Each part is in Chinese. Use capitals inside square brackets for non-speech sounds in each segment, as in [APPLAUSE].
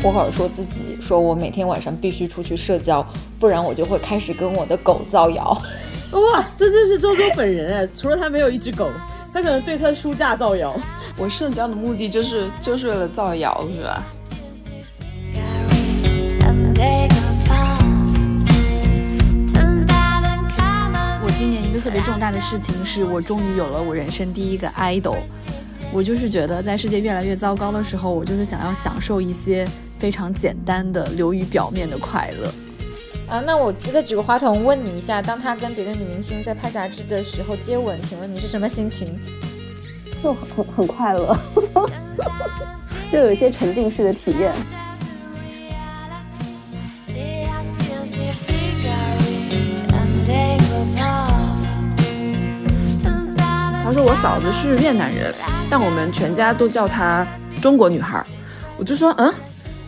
就是安妮沃霍尔说自己说我每天晚上必须出去社交，不然我就会开始跟我的狗造谣。[LAUGHS] 哇，这就是周周本人哎！除了他没有一只狗，他可能对他的书架造谣。我社交的目的就是就是为了造谣，是吧？我今年一个特别重大的事情是我终于有了我人生第一个 idol。我就是觉得在世界越来越糟糕的时候，我就是想要享受一些非常简单的流于表面的快乐。啊，那我再举个话筒问你一下，当他跟别的女明星在拍杂志的时候接吻，请问你是什么心情？就很很很快乐，[LAUGHS] 就有一些沉浸式的体验。他说我嫂子是越南人，但我们全家都叫她中国女孩。我就说，嗯，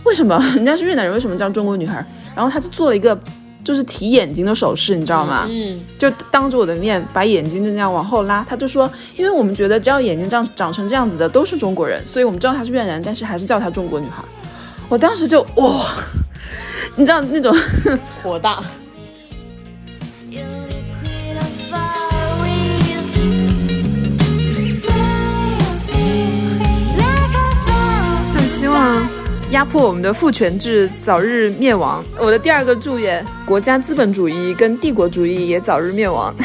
为什么 [LAUGHS] 人家是越南人，为什么叫中国女孩？然后他就做了一个，就是提眼睛的手势，你知道吗？嗯，就当着我的面把眼睛就那样往后拉。他就说，因为我们觉得只要眼睛这样长成这样子的都是中国人，所以我们知道她是越南，但是还是叫她中国女孩。我当时就哇，你知道那种 [LAUGHS] 火大。[LAUGHS] 就希望。压迫我们的父权制早日灭亡。我的第二个祝愿，国家资本主义跟帝国主义也早日灭亡。[LAUGHS]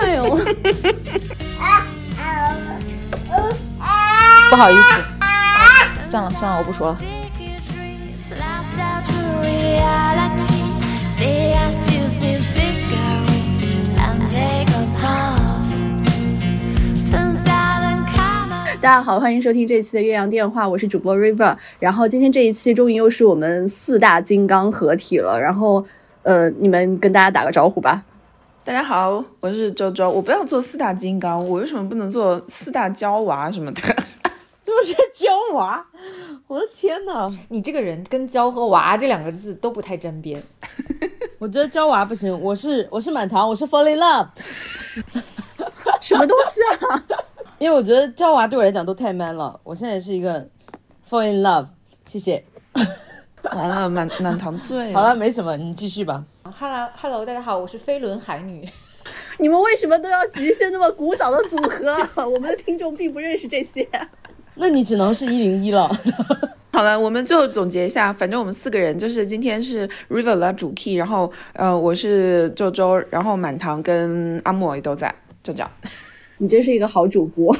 哎呦！不好意思。算了算了，我不说了。大家好，欢迎收听这一期的岳阳电话，我是主播 River。然后今天这一期终于又是我们四大金刚合体了。然后，呃，你们跟大家打个招呼吧。大家好，我是周周。我不要做四大金刚，我为什么不能做四大娇娃什么的？都是教娃，我的天哪！你这个人跟教和娃这两个字都不太沾边。[LAUGHS] 我觉得教娃不行，我是我是满堂，我是 fall in love，[LAUGHS] 什么东西啊？[LAUGHS] 因为我觉得教娃对我来讲都太 man 了。我现在是一个 fall in love，谢谢。完了，满满堂醉。好了，没什么，你继续吧。Hello Hello，大家好，我是飞轮海女。你们为什么都要局限那么古早的组合？我们的听众并不认识这些。那你只能是一零一了。[LAUGHS] 好了，我们最后总结一下，反正我们四个人就是今天是 River 的主 key，然后呃我是周周，然后满堂跟阿莫也都在，就这样。你真是一个好主播，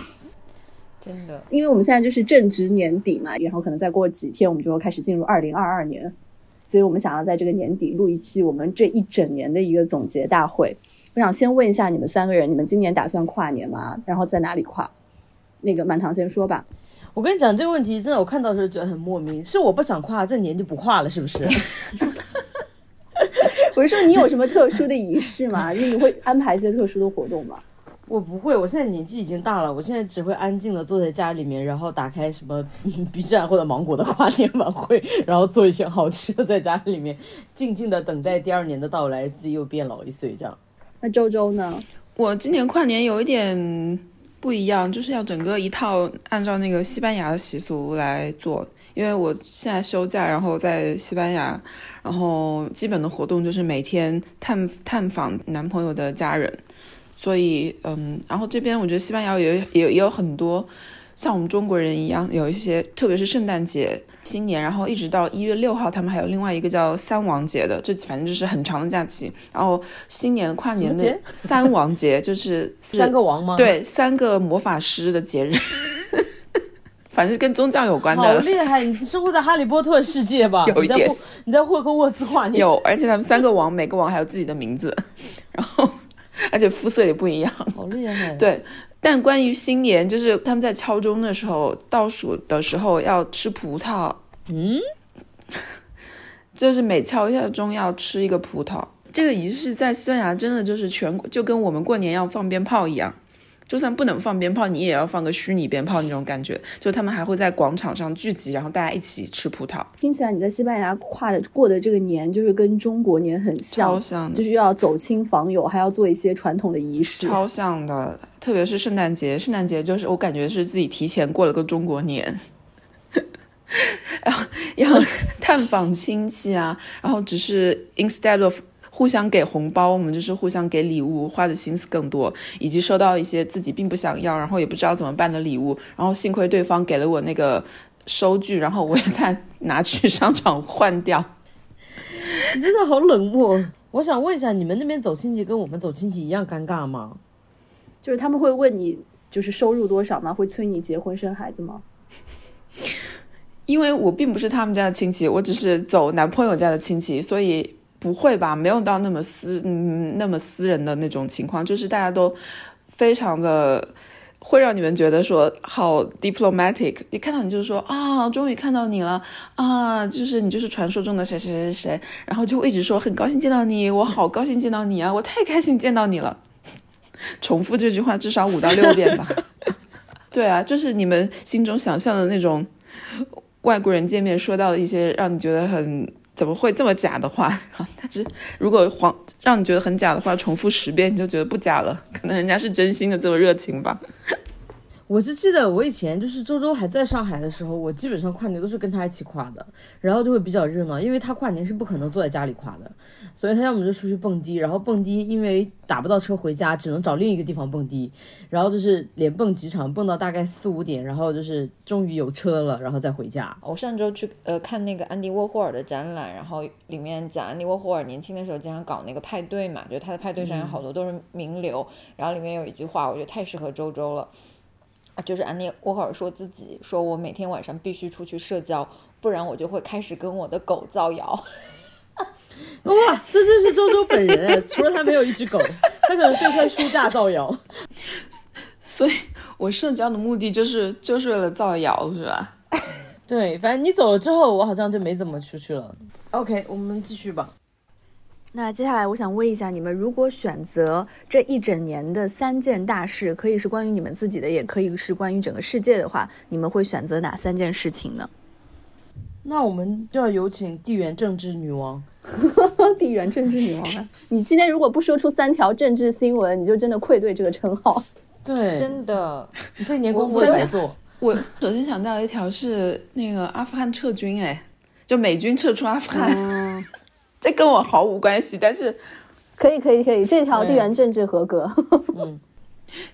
真的。因为我们现在就是正值年底嘛，然后可能再过几天我们就会开始进入二零二二年，所以我们想要在这个年底录一期我们这一整年的一个总结大会。我想先问一下你们三个人，你们今年打算跨年吗？然后在哪里跨？那个满堂先说吧。我跟你讲这个问题，真的我看到的时候觉得很莫名，是我不想跨，这年就不跨了，是不是？[LAUGHS] 我是说你有什么特殊的仪式吗？[LAUGHS] 就你会安排一些特殊的活动吗？我不会，我现在年纪已经大了，我现在只会安静的坐在家里面，然后打开什么 B 站或者芒果的跨年晚会，然后做一些好吃的，在家里面静静的等待第二年的到来，自己又变老一岁这样。那周周呢？我今年跨年有一点。不一样，就是要整个一套按照那个西班牙的习俗来做。因为我现在休假，然后在西班牙，然后基本的活动就是每天探探访男朋友的家人。所以，嗯，然后这边我觉得西班牙也也也有很多像我们中国人一样，有一些，特别是圣诞节。新年，然后一直到一月六号，他们还有另外一个叫三王节的，这反正就是很长的假期。然后新年跨年的三王节就是三个王吗？对，三个魔法师的节日，[LAUGHS] 反正跟宗教有关的。好厉害！你生活在哈利波特世界吧？[LAUGHS] 有一点。你在霍格沃茨跨年？有，而且他们三个王，每个王还有自己的名字，然后而且肤色也不一样。好厉害！对。但关于新年，就是他们在敲钟的时候，倒数的时候要吃葡萄。嗯，[LAUGHS] 就是每敲一下钟要吃一个葡萄。这个仪式在西班牙真的就是全国就跟我们过年要放鞭炮一样，就算不能放鞭炮，你也要放个虚拟鞭炮那种感觉。就他们还会在广场上聚集，然后大家一起吃葡萄，听起来你在西班牙跨的过的这个年，就是跟中国年很像，超像的就是要走亲访友，还要做一些传统的仪式。超像的。特别是圣诞节，圣诞节就是我感觉是自己提前过了个中国年。[LAUGHS] 然后 [LAUGHS] 要探访亲戚啊，然后只是 instead of 互相给红包，我们就是互相给礼物，花的心思更多，以及收到一些自己并不想要，然后也不知道怎么办的礼物，然后幸亏对方给了我那个收据，然后我也再拿去商场换掉。你真的好冷漠。我想问一下，你们那边走亲戚跟我们走亲戚一样尴尬吗？就是他们会问你，就是收入多少吗？会催你结婚生孩子吗？因为我并不是他们家的亲戚，我只是走男朋友家的亲戚，所以不会吧，没有到那么私嗯那么私人的那种情况，就是大家都非常的会让你们觉得说好 diplomatic，一看到你就是说啊，终于看到你了啊，就是你就是传说中的谁谁谁谁，然后就会一直说很高兴见到你，我好高兴见到你啊，我太开心见到你了，重复这句话至少五到六遍吧。[LAUGHS] 对啊，就是你们心中想象的那种外国人见面说到的一些让你觉得很怎么会这么假的话，[LAUGHS] 但是如果黄让你觉得很假的话，重复十遍你就觉得不假了，可能人家是真心的这么热情吧。我就记得我以前就是周周还在上海的时候，我基本上跨年都是跟他一起跨的，然后就会比较热闹，因为他跨年是不可能坐在家里跨的，所以他要么就出去蹦迪，然后蹦迪因为打不到车回家，只能找另一个地方蹦迪，然后就是连蹦几场，蹦到大概四五点，然后就是终于有车了，然后再回家。我上周去呃看那个安迪沃霍尔的展览，然后里面讲安迪沃霍尔年轻的时候经常搞那个派对嘛，就他的派对上有好多都是名流，然后里面有一句话，我觉得太适合周周了。啊，就是安妮沃霍尔说自己说，我每天晚上必须出去社交，不然我就会开始跟我的狗造谣。[LAUGHS] 哇，这就是周周本人哎，除了他没有一只狗，他可能对块书架造谣。[LAUGHS] 所以我社交的目的就是就是为了造谣，是吧？[LAUGHS] 对，反正你走了之后，我好像就没怎么出去了。OK，我们继续吧。那接下来我想问一下，你们如果选择这一整年的三件大事，可以是关于你们自己的，也可以是关于整个世界的话，你们会选择哪三件事情呢？那我们就要有请地缘政治女王。[LAUGHS] 地缘政治女王啊！你今天如果不说出三条政治新闻，你就真的愧对这个称号。对，真的，你这一年功夫也白做。我首先想到一条是那个阿富汗撤军，哎，就美军撤出阿富汗，这跟我毫无关系，但是可以，可以，可以，这条地缘政治合格。嗯，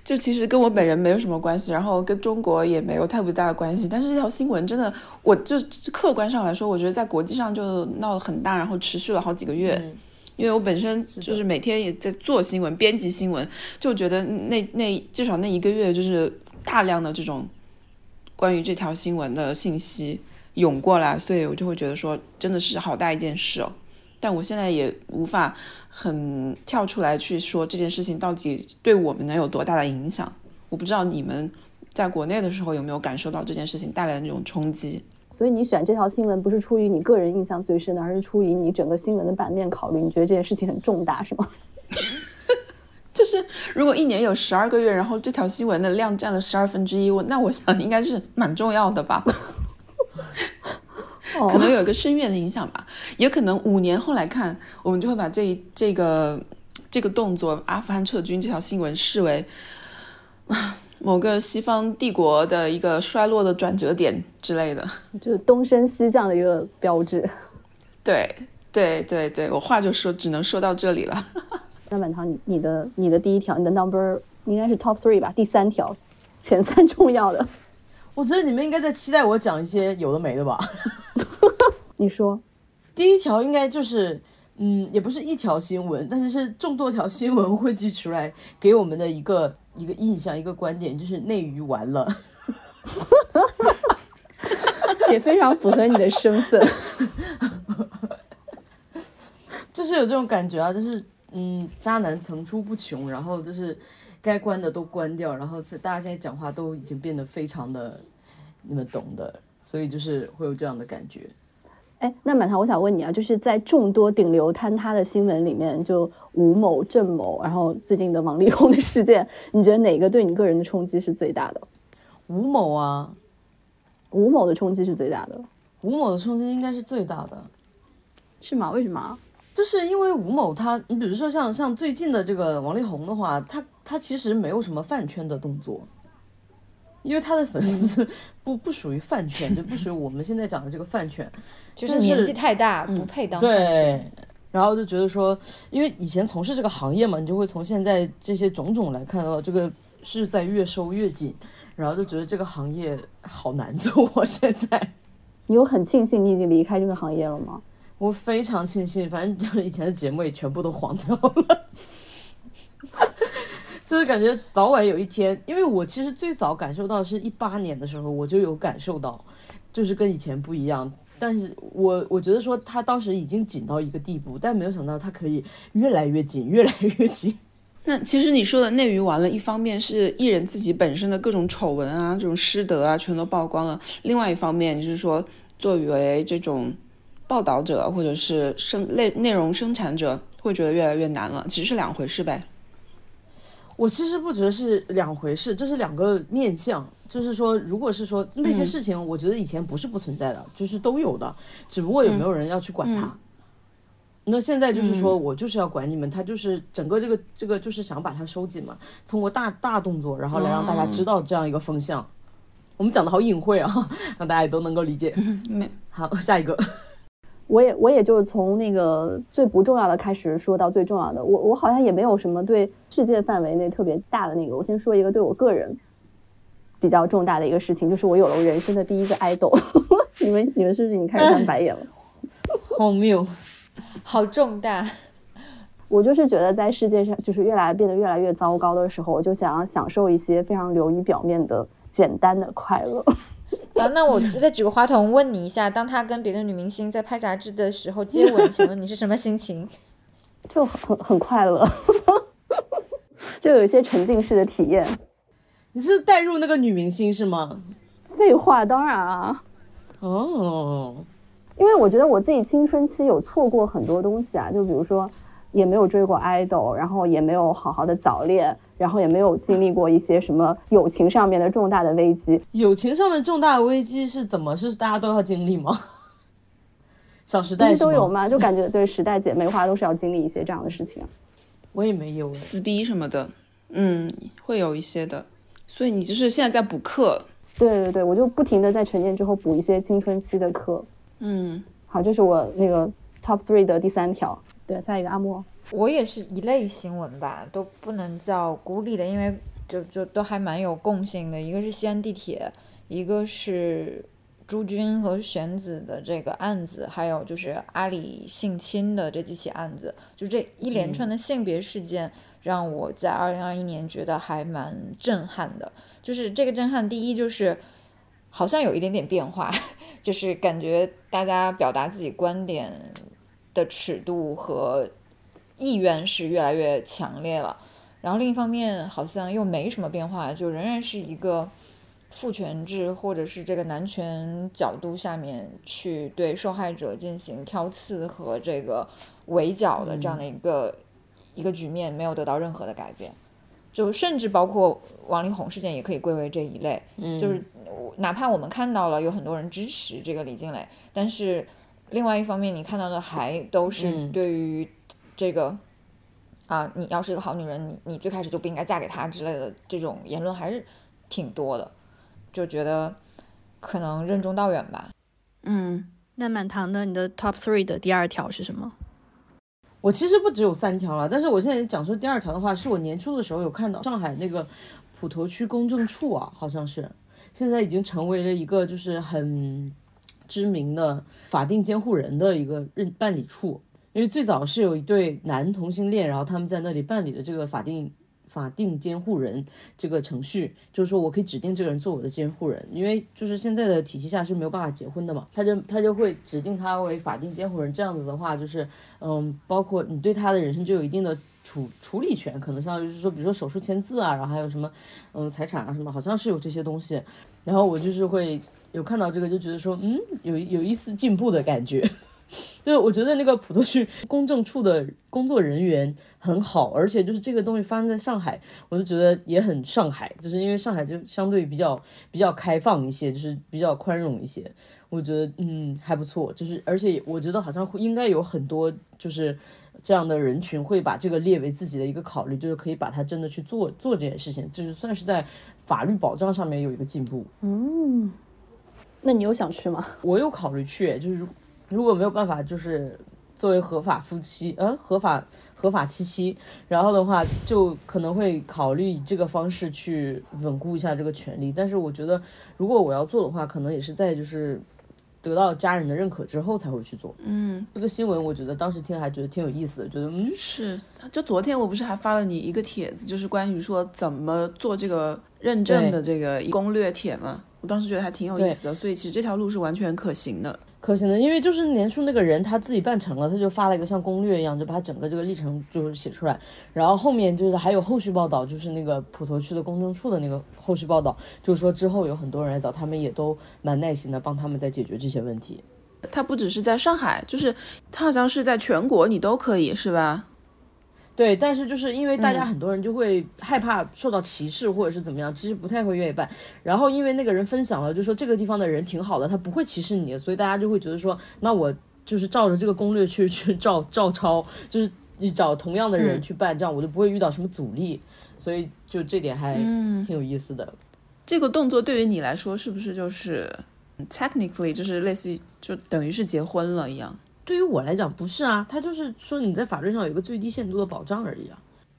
就其实跟我本人没有什么关系，然后跟中国也没有太不大的关系。但是这条新闻真的，我就客观上来说，我觉得在国际上就闹得很大，然后持续了好几个月。因为我本身就是每天也在做新闻、编辑新闻，就觉得那那至少那一个月就是大量的这种关于这条新闻的信息涌过来，所以我就会觉得说真的是好大一件事哦。但我现在也无法很跳出来去说这件事情到底对我们能有多大的影响。我不知道你们在国内的时候有没有感受到这件事情带来的那种冲击。所以你选这条新闻不是出于你个人印象最深的，而是出于你整个新闻的版面考虑。你觉得这件事情很重大，是吗？[LAUGHS] 就是如果一年有十二个月，然后这条新闻的量占了十二分之一，我那我想应该是蛮重要的吧。可能有一个深远的影响吧，也可能五年后来看，我们就会把这一这个这个动作阿富汗撤军这条新闻视为 [SIGHS] 某个西方帝国的一个衰落的转折点之类的，就是东升西降的一个标志。对对对对，我话就说只能说到这里了。[LAUGHS] 那满堂，你你的你的第一条，你的 number 应该是 top three 吧？第三条，前三重要的。我觉得你们应该在期待我讲一些有的没的吧。你说，第一条应该就是，嗯，也不是一条新闻，但是是众多条新闻汇聚出来给我们的一个一个印象、一个观点，就是内娱完了。[LAUGHS] 也非常符合你的身份。[LAUGHS] 就是有这种感觉啊，就是嗯，渣男层出不穷，然后就是该关的都关掉，然后是大家现在讲话都已经变得非常的你们懂的，所以就是会有这样的感觉。哎，那满堂，我想问你啊，就是在众多顶流坍塌的新闻里面，就吴某、郑某，然后最近的王力宏的事件，你觉得哪个对你个人的冲击是最大的？吴某啊，吴某的冲击是最大的，吴某的冲击应该是最大的，是吗？为什么？就是因为吴某他，你比如说像像最近的这个王力宏的话，他他其实没有什么饭圈的动作。因为他的粉丝 [LAUGHS] 不不属于饭圈，就不属于我们现在讲的这个饭圈，[LAUGHS] 就是年纪太大，不配当饭圈。然后就觉得说，因为以前从事这个行业嘛，你就会从现在这些种种来看到，这个是在越收越紧，然后就觉得这个行业好难做。现在，你有很庆幸你已经离开这个行业了吗？我非常庆幸，反正就是以前的节目也全部都黄掉了。[LAUGHS] 就是感觉早晚有一天，因为我其实最早感受到是一八年的时候，我就有感受到，就是跟以前不一样。但是我我觉得说他当时已经紧到一个地步，但没有想到他可以越来越紧，越来越紧。[LAUGHS] 那其实你说的内娱完了，一方面是艺人自己本身的各种丑闻啊，这种失德啊，全都曝光了；另外一方面就是说，作为这种报道者或者是生内内容生产者，会觉得越来越难了。其实是两回事呗。我其实不觉得是两回事，这是两个面相。就是说，如果是说那些事情，我觉得以前不是不存在的，就是都有的，只不过有没有人要去管它。那现在就是说我就是要管你们，他就是整个这个这个就是想把它收紧嘛，通过大大动作，然后来让大家知道这样一个风向。我们讲的好隐晦啊，[LAUGHS] 让大家也都能够理解。[LAUGHS] 好，下一个。我也我也就是从那个最不重要的开始说到最重要的，我我好像也没有什么对世界范围内特别大的那个。我先说一个对我个人比较重大的一个事情，就是我有了我人生的第一个爱豆。[LAUGHS] 你们你们是不是已经开始翻白眼了？[LAUGHS] 荒谬，好重大。[LAUGHS] 我就是觉得在世界上就是越来变得越来越糟糕的时候，我就想要享受一些非常流于表面的简单的快乐。啊，那我再举个话筒问你一下，当他跟别的女明星在拍杂志的时候接吻，请问你是什么心情？[LAUGHS] 就很很快乐，[LAUGHS] 就有一些沉浸式的体验。你是带入那个女明星是吗？废话，当然啊。哦，因为我觉得我自己青春期有错过很多东西啊，就比如说。也没有追过 idol，然后也没有好好的早恋，然后也没有经历过一些什么友情上面的重大的危机。友情上面重大的危机是怎么？是大家都要经历吗？[LAUGHS] 小时代都有吗？就感觉对时代姐妹花都是要经历一些这样的事情。[LAUGHS] 我也没有撕逼什么的，嗯，会有一些的。所以你就是现在在补课？对对对，我就不停的在成年之后补一些青春期的课。嗯，好，这是我那个 top three 的第三条。对，下一个阿莫，我也是一类新闻吧，都不能叫孤立的，因为就就都还蛮有共性的。一个是西安地铁，一个是朱军和玄子的这个案子，还有就是阿里性侵的这几起案子，就这一连串的性别事件，让我在二零二一年觉得还蛮震撼的。就是这个震撼，第一就是好像有一点点变化，[LAUGHS] 就是感觉大家表达自己观点。的尺度和意愿是越来越强烈了，然后另一方面好像又没什么变化，就仍然是一个父权制或者是这个男权角度下面去对受害者进行挑刺和这个围剿的这样的一个一个局面，没有得到任何的改变，就甚至包括王力宏事件也可以归为这一类，就是哪怕我们看到了有很多人支持这个李静蕾，但是。另外一方面，你看到的还都是对于这个啊，你要是一个好女人，你你最开始就不应该嫁给他之类的这种言论还是挺多的，就觉得可能任重道远吧。嗯，那满堂的你的 top three 的第二条是什么？我其实不只有三条了，但是我现在讲说第二条的话，是我年初的时候有看到上海那个普陀区公证处啊，好像是现在已经成为了一个就是很。知名的法定监护人的一个认办理处，因为最早是有一对男同性恋，然后他们在那里办理的这个法定法定监护人这个程序，就是说我可以指定这个人做我的监护人，因为就是现在的体系下是没有办法结婚的嘛，他就他就会指定他为法定监护人，这样子的话就是嗯，包括你对他的人生就有一定的处处理权，可能相当于就是说，比如说手术签字啊，然后还有什么嗯财产啊什么，好像是有这些东西，然后我就是会。有看到这个，就觉得说，嗯，有有一丝进步的感觉。就是我觉得那个普陀区 [LAUGHS] 公证处的工作人员很好，而且就是这个东西发生在上海，我就觉得也很上海，就是因为上海就相对比较比较开放一些，就是比较宽容一些。我觉得嗯还不错，就是而且我觉得好像会应该有很多就是这样的人群会把这个列为自己的一个考虑，就是可以把它真的去做做这件事情，就是算是在法律保障上面有一个进步。嗯，那你有想去吗？我有考虑去，就是如果没有办法，就是作为合法夫妻，呃，合法合法妻妻，然后的话就可能会考虑以这个方式去稳固一下这个权利。但是我觉得，如果我要做的话，可能也是在就是得到家人的认可之后才会去做。嗯，这个新闻我觉得当时听还觉得挺有意思的，觉得嗯是。就昨天我不是还发了你一个帖子，就是关于说怎么做这个认证的这个攻略帖嘛。我当时觉得还挺有意思的，所以其实这条路是完全可行的。可行的，因为就是年初那个人他自己办成了，他就发了一个像攻略一样，就把整个这个历程就是写出来，然后后面就是还有后续报道，就是那个普陀区的公证处的那个后续报道，就是说之后有很多人来找他们，也都蛮耐心的帮他们在解决这些问题。他不只是在上海，就是他好像是在全国你都可以是吧？对，但是就是因为大家很多人就会害怕受到歧视或者是怎么样，其实不太会愿意办。然后因为那个人分享了，就说这个地方的人挺好的，他不会歧视你，所以大家就会觉得说，那我就是照着这个攻略去去照照抄，就是你找同样的人去办，这样我就不会遇到什么阻力。所以就这点还挺有意思的。这个动作对于你来说是不是就是 technically 就是类似于就等于是结婚了一样？对于我来讲不是啊，他就是说你在法律上有一个最低限度的保障而已啊。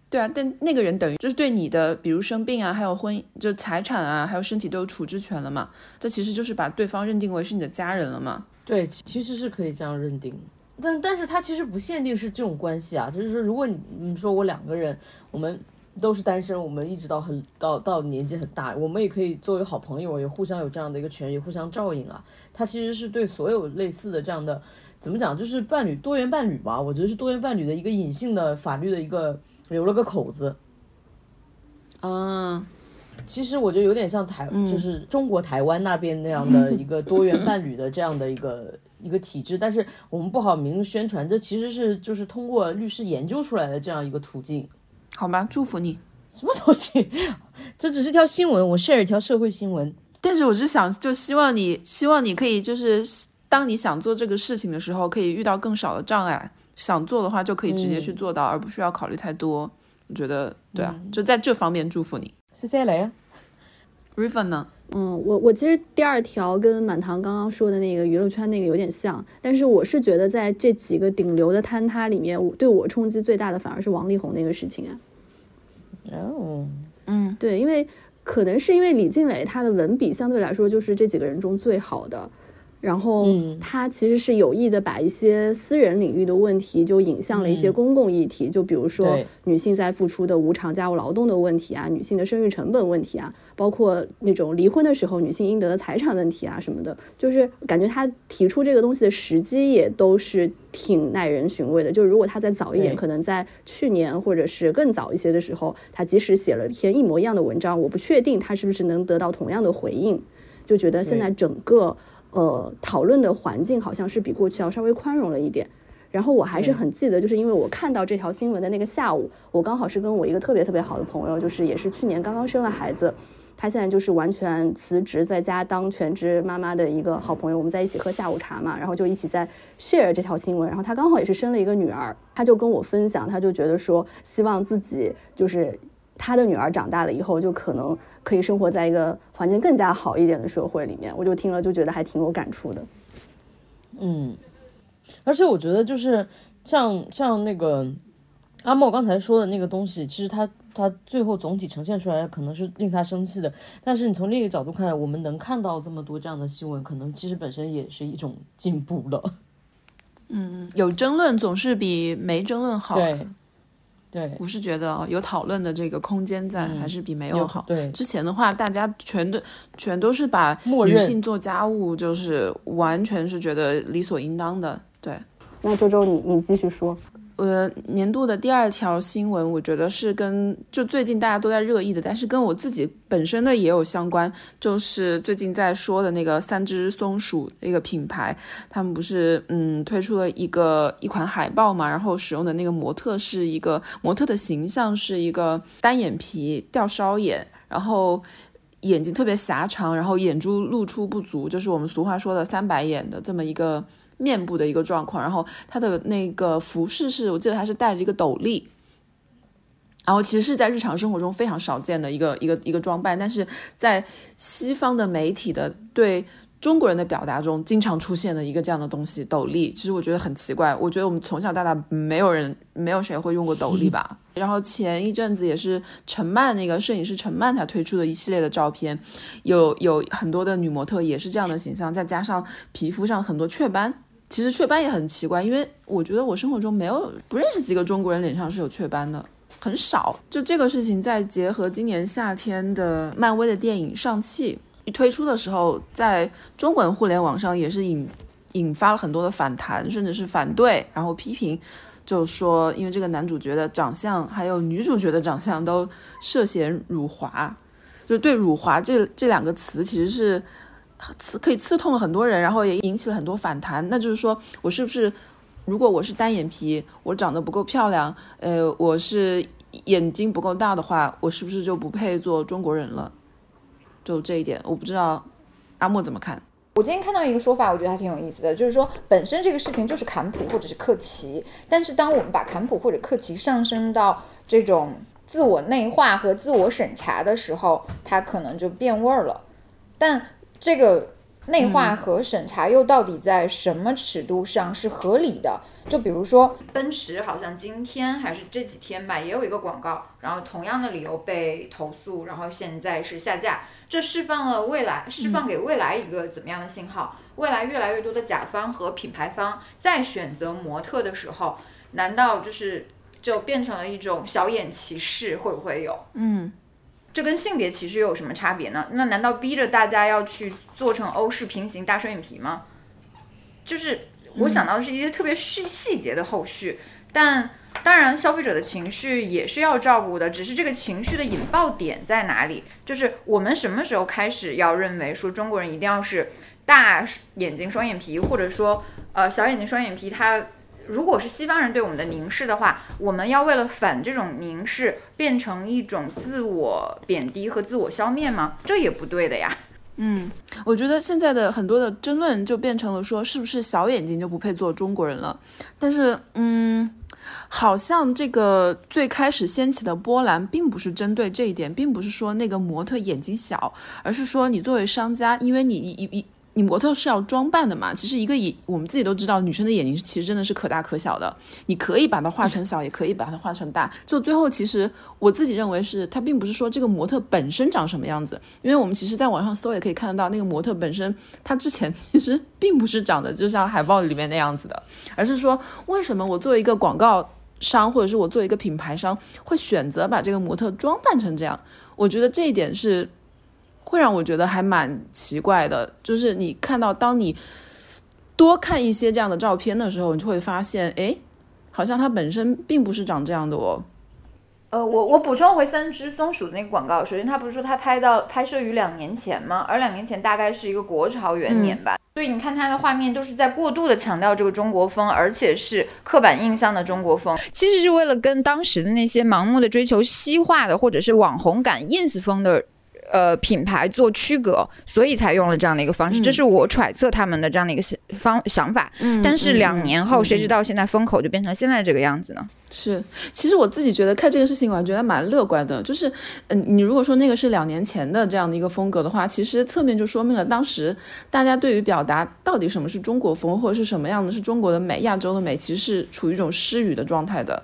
对啊，但那个人等于就是对你的，比如生病啊，还有婚就财产啊，还有身体都有处置权了嘛。这其实就是把对方认定为是你的家人了嘛。对，其实是可以这样认定，但但是他其实不限定是这种关系啊，就是说如果你你说我两个人，我们都是单身，我们一直到很到到年纪很大，我们也可以作为好朋友，也互相有这样的一个权益，互相照应啊。他其实是对所有类似的这样的。怎么讲？就是伴侣多元伴侣吧，我觉得是多元伴侣的一个隐性的法律的一个留了个口子。嗯，其实我觉得有点像台，就是中国台湾那边那样的一个多元伴侣的这样的一个一个体制，但是我们不好明宣传，这其实是就是通过律师研究出来的这样一个途径。好吧，祝福你。什么东西？[LAUGHS] 这只是条新闻，我 share 一条社会新闻。但是我是想，就希望你，希望你可以就是。当你想做这个事情的时候，可以遇到更少的障碍。想做的话，就可以直接去做到，而不需要考虑太多。我觉得，对啊，就在这方面祝福你。谢谢雷啊，Riven 呢？嗯，我我其实第二条跟满堂刚刚说的那个娱乐圈那个有点像，但是我是觉得在这几个顶流的坍塌里面，对我冲击最大的反而是王力宏那个事情啊。哦，嗯，对，因为可能是因为李静蕾她的文笔相对来说就是这几个人中最好的。然后他其实是有意的把一些私人领域的问题就引向了一些公共议题，就比如说女性在付出的无偿家务劳动的问题啊，女性的生育成本问题啊，包括那种离婚的时候女性应得的财产问题啊什么的，就是感觉他提出这个东西的时机也都是挺耐人寻味的。就是如果他再早一点，可能在去年或者是更早一些的时候，他即使写了一篇一模一样的文章，我不确定他是不是能得到同样的回应。就觉得现在整个。呃，讨论的环境好像是比过去要稍微宽容了一点。然后我还是很记得，就是因为我看到这条新闻的那个下午，我刚好是跟我一个特别特别好的朋友，就是也是去年刚刚生了孩子，他现在就是完全辞职在家当全职妈妈的一个好朋友，我们在一起喝下午茶嘛，然后就一起在 share 这条新闻。然后他刚好也是生了一个女儿，他就跟我分享，他就觉得说希望自己就是他的女儿长大了以后就可能。可以生活在一个环境更加好一点的社会里面，我就听了就觉得还挺有感触的。嗯，而且我觉得就是像像那个阿莫刚才说的那个东西，其实他他最后总体呈现出来可能是令他生气的，但是你从另一个角度看来，我们能看到这么多这样的新闻，可能其实本身也是一种进步了。嗯，有争论总是比没争论好。对。对，我是觉得有讨论的这个空间在，还是比没有好。对，之前的话，大家全都全都是把女性做家务，就是完全是觉得理所应当的。对，那周周你你继续说。我的年度的第二条新闻，我觉得是跟就最近大家都在热议的，但是跟我自己本身的也有相关，就是最近在说的那个三只松鼠那个品牌，他们不是嗯推出了一个一款海报嘛，然后使用的那个模特是一个模特的形象是一个单眼皮吊梢眼，然后眼睛特别狭长，然后眼珠露出不足，就是我们俗话说的三白眼的这么一个。面部的一个状况，然后他的那个服饰是我记得他是戴着一个斗笠，然后其实是在日常生活中非常少见的一个一个一个装扮，但是在西方的媒体的对中国人的表达中，经常出现的一个这样的东西——斗笠。其实我觉得很奇怪，我觉得我们从小到大没有人没有谁会用过斗笠吧。然后前一阵子也是陈曼那个摄影师陈曼他推出的一系列的照片，有有很多的女模特也是这样的形象，再加上皮肤上很多雀斑。其实雀斑也很奇怪，因为我觉得我生活中没有不认识几个中国人脸上是有雀斑的，很少。就这个事情，再结合今年夏天的漫威的电影《上汽》一推出的时候，在中文互联网上也是引引发了很多的反弹，甚至是反对，然后批评，就说因为这个男主角的长相还有女主角的长相都涉嫌辱华，就对“辱华”这这两个词其实是。刺可以刺痛了很多人，然后也引起了很多反弹。那就是说我是不是，如果我是单眼皮，我长得不够漂亮，呃，我是眼睛不够大的话，我是不是就不配做中国人了？就这一点，我不知道阿莫怎么看。我今天看到一个说法，我觉得还挺有意思的，就是说本身这个事情就是坎普或者是克奇，但是当我们把坎普或者克奇上升到这种自我内化和自我审查的时候，它可能就变味儿了。但这个内化和审查又到底在什么尺度上是合理的？就比如说，奔驰好像今天还是这几天吧，也有一个广告，然后同样的理由被投诉，然后现在是下架。这释放了未来，释放给未来一个怎么样的信号？未来越来越多的甲方和品牌方在选择模特的时候，难道就是就变成了一种小眼歧视？会不会有？嗯。这跟性别歧视又有什么差别呢？那难道逼着大家要去做成欧式平行大双眼皮吗？就是我想到的是一些特别细细节的后续，但当然消费者的情绪也是要照顾的，只是这个情绪的引爆点在哪里？就是我们什么时候开始要认为说中国人一定要是大眼睛双眼皮，或者说呃小眼睛双眼皮，它。如果是西方人对我们的凝视的话，我们要为了反这种凝视，变成一种自我贬低和自我消灭吗？这也不对的呀。嗯，我觉得现在的很多的争论就变成了说，是不是小眼睛就不配做中国人了？但是，嗯，好像这个最开始掀起的波澜，并不是针对这一点，并不是说那个模特眼睛小，而是说你作为商家，因为你一一。模特是要装扮的嘛？其实一个眼，我们自己都知道，女生的眼睛其实真的是可大可小的。你可以把它画成小，也可以把它画成大。就最后，其实我自己认为是，它并不是说这个模特本身长什么样子，因为我们其实在网上搜也可以看得到，那个模特本身，她之前其实并不是长得就像海报里面那样子的，而是说，为什么我作为一个广告商，或者是我作为一个品牌商，会选择把这个模特装扮成这样？我觉得这一点是。会让我觉得还蛮奇怪的，就是你看到当你多看一些这样的照片的时候，你就会发现，哎，好像它本身并不是长这样的哦。呃，我我补充回三只松鼠的那个广告，首先他不是说他拍到拍摄于两年前吗？而两年前大概是一个国潮元年吧，所以你看它的画面都是在过度的强调这个中国风，而且是刻板印象的中国风，其实是为了跟当时的那些盲目的追求西化的或者是网红感 ins 风的。呃，品牌做区隔，所以才用了这样的一个方式，这是我揣测他们的这样的一个方想法。嗯，但是两年后，谁知道现在风口就变成现在这个样子呢？是，其实我自己觉得看这个事情，我还觉得蛮乐观的。就是，嗯，你如果说那个是两年前的这样的一个风格的话，其实侧面就说明了当时大家对于表达到底什么是中国风，或者是什么样的是中国的美、亚洲的美，其实是处于一种失语的状态的，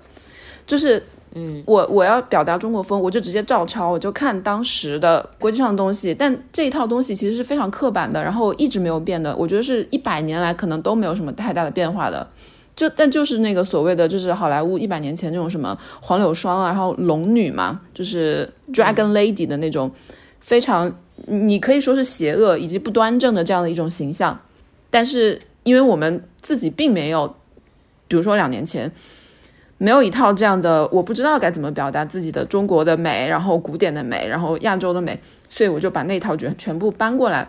就是。嗯，我我要表达中国风，我就直接照抄，我就看当时的国际上的东西。但这一套东西其实是非常刻板的，然后一直没有变的。我觉得是一百年来可能都没有什么太大的变化的。就但就是那个所谓的，就是好莱坞一百年前那种什么黄柳霜啊，然后龙女嘛，就是 Dragon Lady 的那种非常你可以说是邪恶以及不端正的这样的一种形象。但是因为我们自己并没有，比如说两年前。没有一套这样的，我不知道该怎么表达自己的中国的美，然后古典的美，然后亚洲的美，所以我就把那套全全部搬过来，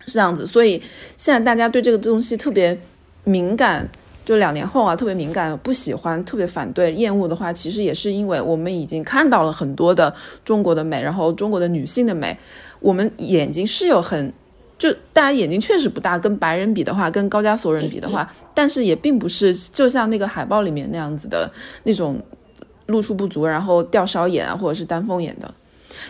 是这样子。所以现在大家对这个东西特别敏感，就两年后啊特别敏感，不喜欢，特别反对、厌恶的话，其实也是因为我们已经看到了很多的中国的美，然后中国的女性的美，我们眼睛是有很。就大家眼睛确实不大，跟白人比的话，跟高加索人比的话，但是也并不是就像那个海报里面那样子的那种露出不足，然后吊梢眼啊，或者是丹凤眼的。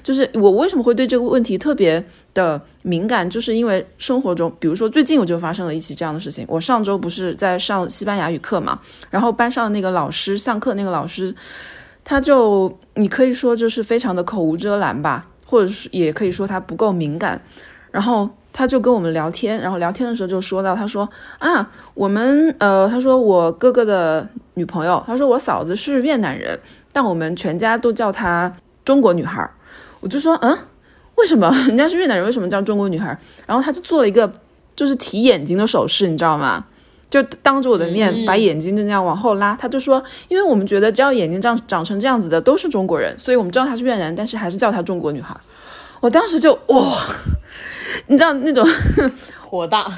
就是我为什么会对这个问题特别的敏感，就是因为生活中，比如说最近我就发生了一起这样的事情。我上周不是在上西班牙语课嘛，然后班上那个老师上课那个老师，他就你可以说就是非常的口无遮拦吧，或者是也可以说他不够敏感，然后。他就跟我们聊天，然后聊天的时候就说到，他说啊，我们呃，他说我哥哥的女朋友，他说我嫂子是越南人，但我们全家都叫她中国女孩。我就说，嗯，为什么人家是越南人，为什么叫中国女孩？然后他就做了一个就是提眼睛的手势，你知道吗？就当着我的面把眼睛就那样往后拉。他就说，因为我们觉得只要眼睛长长成这样子的都是中国人，所以我们知道她是越南，但是还是叫她中国女孩。我当时就哇。[LAUGHS] 你知道那种 [LAUGHS] 火大，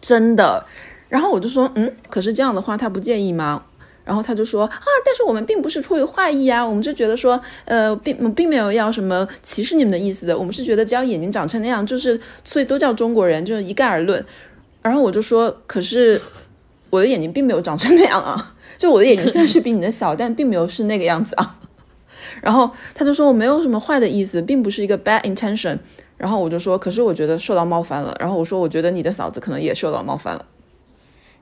真的。然后我就说，嗯，可是这样的话他不介意吗？然后他就说啊，但是我们并不是出于坏意啊，我们就觉得说，呃，并并没有要什么歧视你们的意思的。我们是觉得只要眼睛长成那样，就是所以都叫中国人，就是一概而论。然后我就说，可是我的眼睛并没有长成那样啊，就我的眼睛虽然是比你的小，但并没有是那个样子啊。然后他就说我没有什么坏的意思，并不是一个 bad intention。然后我就说，可是我觉得受到冒犯了。然后我说，我觉得你的嫂子可能也受到冒犯了。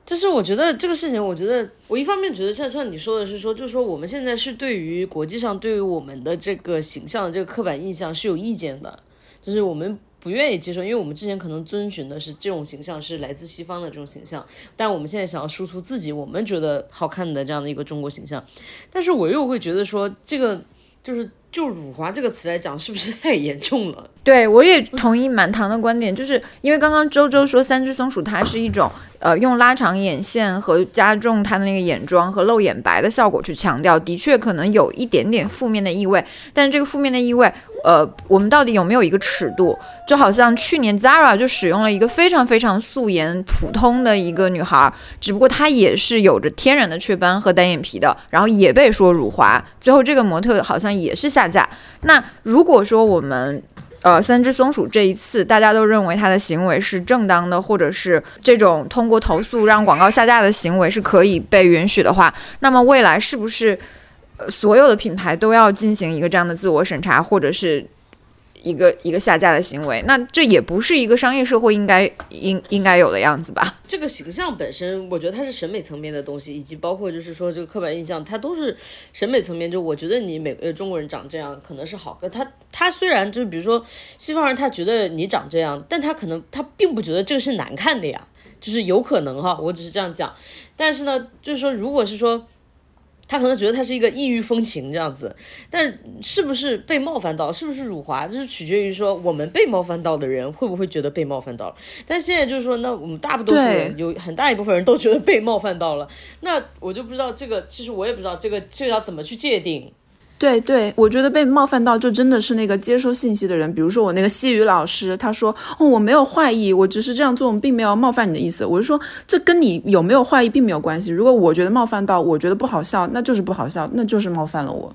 就是我觉得这个事情，我觉得我一方面觉得像像你说的是说，就是说我们现在是对于国际上对于我们的这个形象的这个刻板印象是有意见的，就是我们不愿意接受，因为我们之前可能遵循的是这种形象是来自西方的这种形象，但我们现在想要输出自己我们觉得好看的这样的一个中国形象，但是我又会觉得说这个就是。就辱华这个词来讲，是不是 [LAUGHS] 太严重了？对我也同意满堂的观点，就是因为刚刚周周说三只松鼠它是一种呃用拉长眼线和加重它的那个眼妆和露眼白的效果去强调，的确可能有一点点负面的意味，但是这个负面的意味。呃，我们到底有没有一个尺度？就好像去年 Zara 就使用了一个非常非常素颜、普通的一个女孩，只不过她也是有着天然的雀斑和单眼皮的，然后也被说辱华，最后这个模特好像也是下下架。那如果说我们，呃，三只松鼠这一次大家都认为它的行为是正当的，或者是这种通过投诉让广告下架的行为是可以被允许的话，那么未来是不是？所有的品牌都要进行一个这样的自我审查，或者是一个一个下架的行为，那这也不是一个商业社会应该应应该有的样子吧？这个形象本身，我觉得它是审美层面的东西，以及包括就是说这个刻板印象，它都是审美层面。就我觉得你每个中国人长这样可能是好，可他他虽然就是比如说西方人他觉得你长这样，但他可能他并不觉得这个是难看的呀，就是有可能哈，我只是这样讲。但是呢，就是说如果是说。他可能觉得他是一个异域风情这样子，但是不是被冒犯到，是不是辱华，就是取决于说我们被冒犯到的人会不会觉得被冒犯到了。但现在就是说，那我们大多数人有很大一部分人都觉得被冒犯到了，那我就不知道这个，其实我也不知道这个这个要怎么去界定。对对，我觉得被冒犯到就真的是那个接收信息的人，比如说我那个西语老师，他说哦我没有坏意，我只是这样做，我们并没有冒犯你的意思。我就说这跟你有没有坏意并没有关系。如果我觉得冒犯到，我觉得不好笑，那就是不好笑，那就是冒犯了我。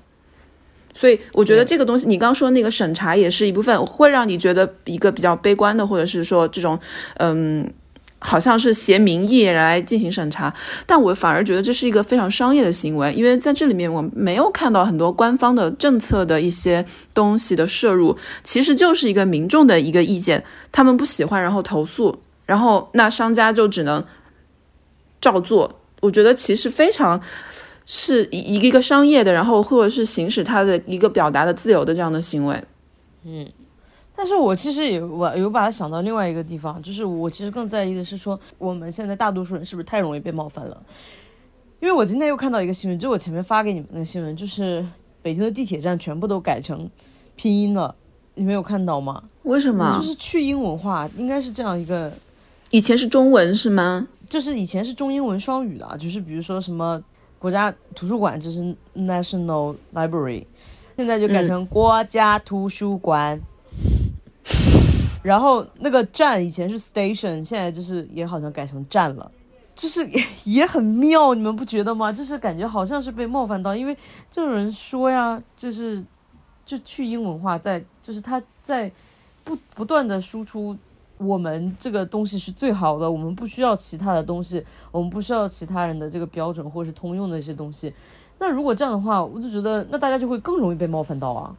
所以我觉得这个东西，你刚刚说那个审查也是一部分，会让你觉得一个比较悲观的，或者是说这种嗯。好像是携民意来进行审查，但我反而觉得这是一个非常商业的行为，因为在这里面我没有看到很多官方的政策的一些东西的摄入，其实就是一个民众的一个意见，他们不喜欢，然后投诉，然后那商家就只能照做。我觉得其实非常是一一个商业的，然后或者是行使他的一个表达的自由的这样的行为，嗯。但是我其实也我有把它想到另外一个地方，就是我其实更在意的是说，我们现在大多数人是不是太容易被冒犯了？因为我今天又看到一个新闻，就我前面发给你们那个新闻，就是北京的地铁站全部都改成拼音了，你没有看到吗？为什么？就是去英文化，应该是这样一个。以前是中文是吗？就是以前是中英文双语的，就是比如说什么国家图书馆，就是 National Library，现在就改成国家图书馆。然后那个站以前是 station，现在就是也好像改成站了，就是也 [LAUGHS] 也很妙，你们不觉得吗？就是感觉好像是被冒犯到，因为这种人说呀，就是就去英文化在，就是他在不不断的输出我们这个东西是最好的，我们不需要其他的东西，我们不需要其他人的这个标准或者是通用的一些东西。那如果这样的话，我就觉得那大家就会更容易被冒犯到啊。